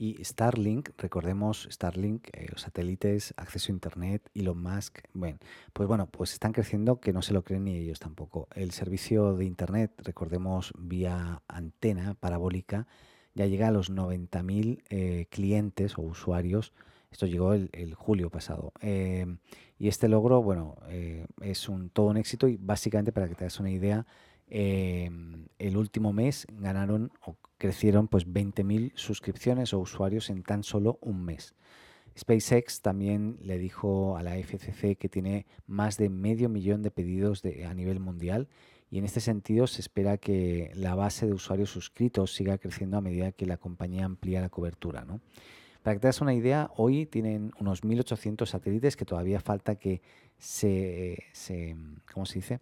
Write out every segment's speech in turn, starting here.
Y Starlink, recordemos Starlink, eh, los satélites, acceso a Internet, Elon Musk, bueno, pues bueno, pues están creciendo que no se lo creen ni ellos tampoco. El servicio de Internet, recordemos vía antena parabólica, ya llega a los 90.000 eh, clientes o usuarios. Esto llegó el, julio pasado. Eh, y este logro, bueno, es un, todo un éxito y básicamente para que te hagas una idea, el último mes ganaron o crecieron pues 20.000 suscripciones o usuarios en tan solo un mes. SpaceX también le dijo a la FCC que tiene más de medio millón de pedidos a nivel mundial y en este sentido se espera que la base de usuarios suscritos siga creciendo a medida que la compañía amplía la cobertura. ¿no? Para que te das una idea, hoy tienen unos 1.800 satélites que todavía falta que se, se ¿cómo se dice?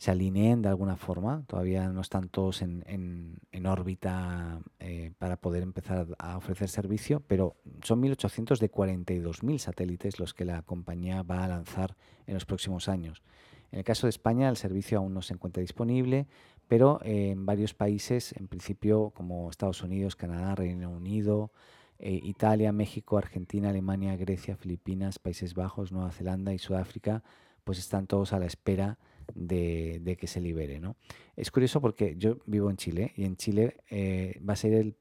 Se alineen de alguna forma. Todavía no están todos en, órbita eh, para poder empezar a ofrecer servicio, pero son 1.800 de 42.000 satélites los que la compañía va a lanzar en los próximos años. En el caso de España, el servicio aún no se encuentra disponible, pero en varios países, en principio como Estados Unidos, Canadá, Reino Unido, eh, Italia, México, Argentina, Alemania, Grecia, Filipinas, Países Bajos, Nueva Zelanda y Sudáfrica, pues están todos a la espera de, que se libere. ¿no? Es curioso porque yo vivo en Chile y en Chile eh, va a ser el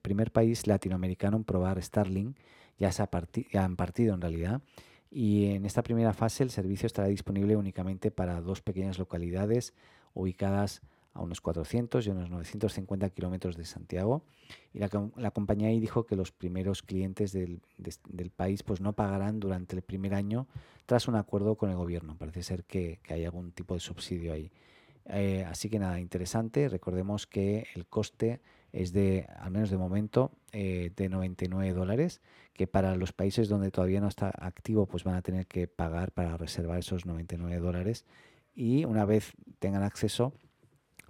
primer país latinoamericano en probar Starlink, ya, se ha ya han partido en realidad, y en esta primera fase el servicio estará disponible únicamente para dos pequeñas localidades ubicadas a unos 400 y unos 950 kilómetros de Santiago. Y la, compañía ahí dijo que los primeros clientes del, país pues no pagarán durante el primer año tras un acuerdo con el gobierno. Parece ser que, que hay algún tipo de subsidio ahí. Eh, así que nada, interesante. Recordemos que el coste es de, al menos de momento, eh, de 99 dólares, que para los países donde todavía no está activo, pues van a tener que pagar para reservar esos 99 dólares. Y una vez tengan acceso,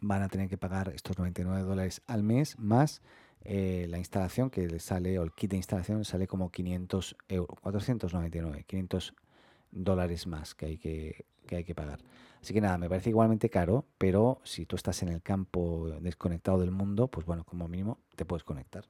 van a tener que pagar estos 99 dólares al mes más eh, la instalación que les sale, o el kit de instalación sale como 500 euros, 499, 500 dólares más que hay que, que hay que pagar. Así que nada, me parece igualmente caro, pero si tú estás en el campo desconectado del mundo, pues bueno, como mínimo te puedes conectar.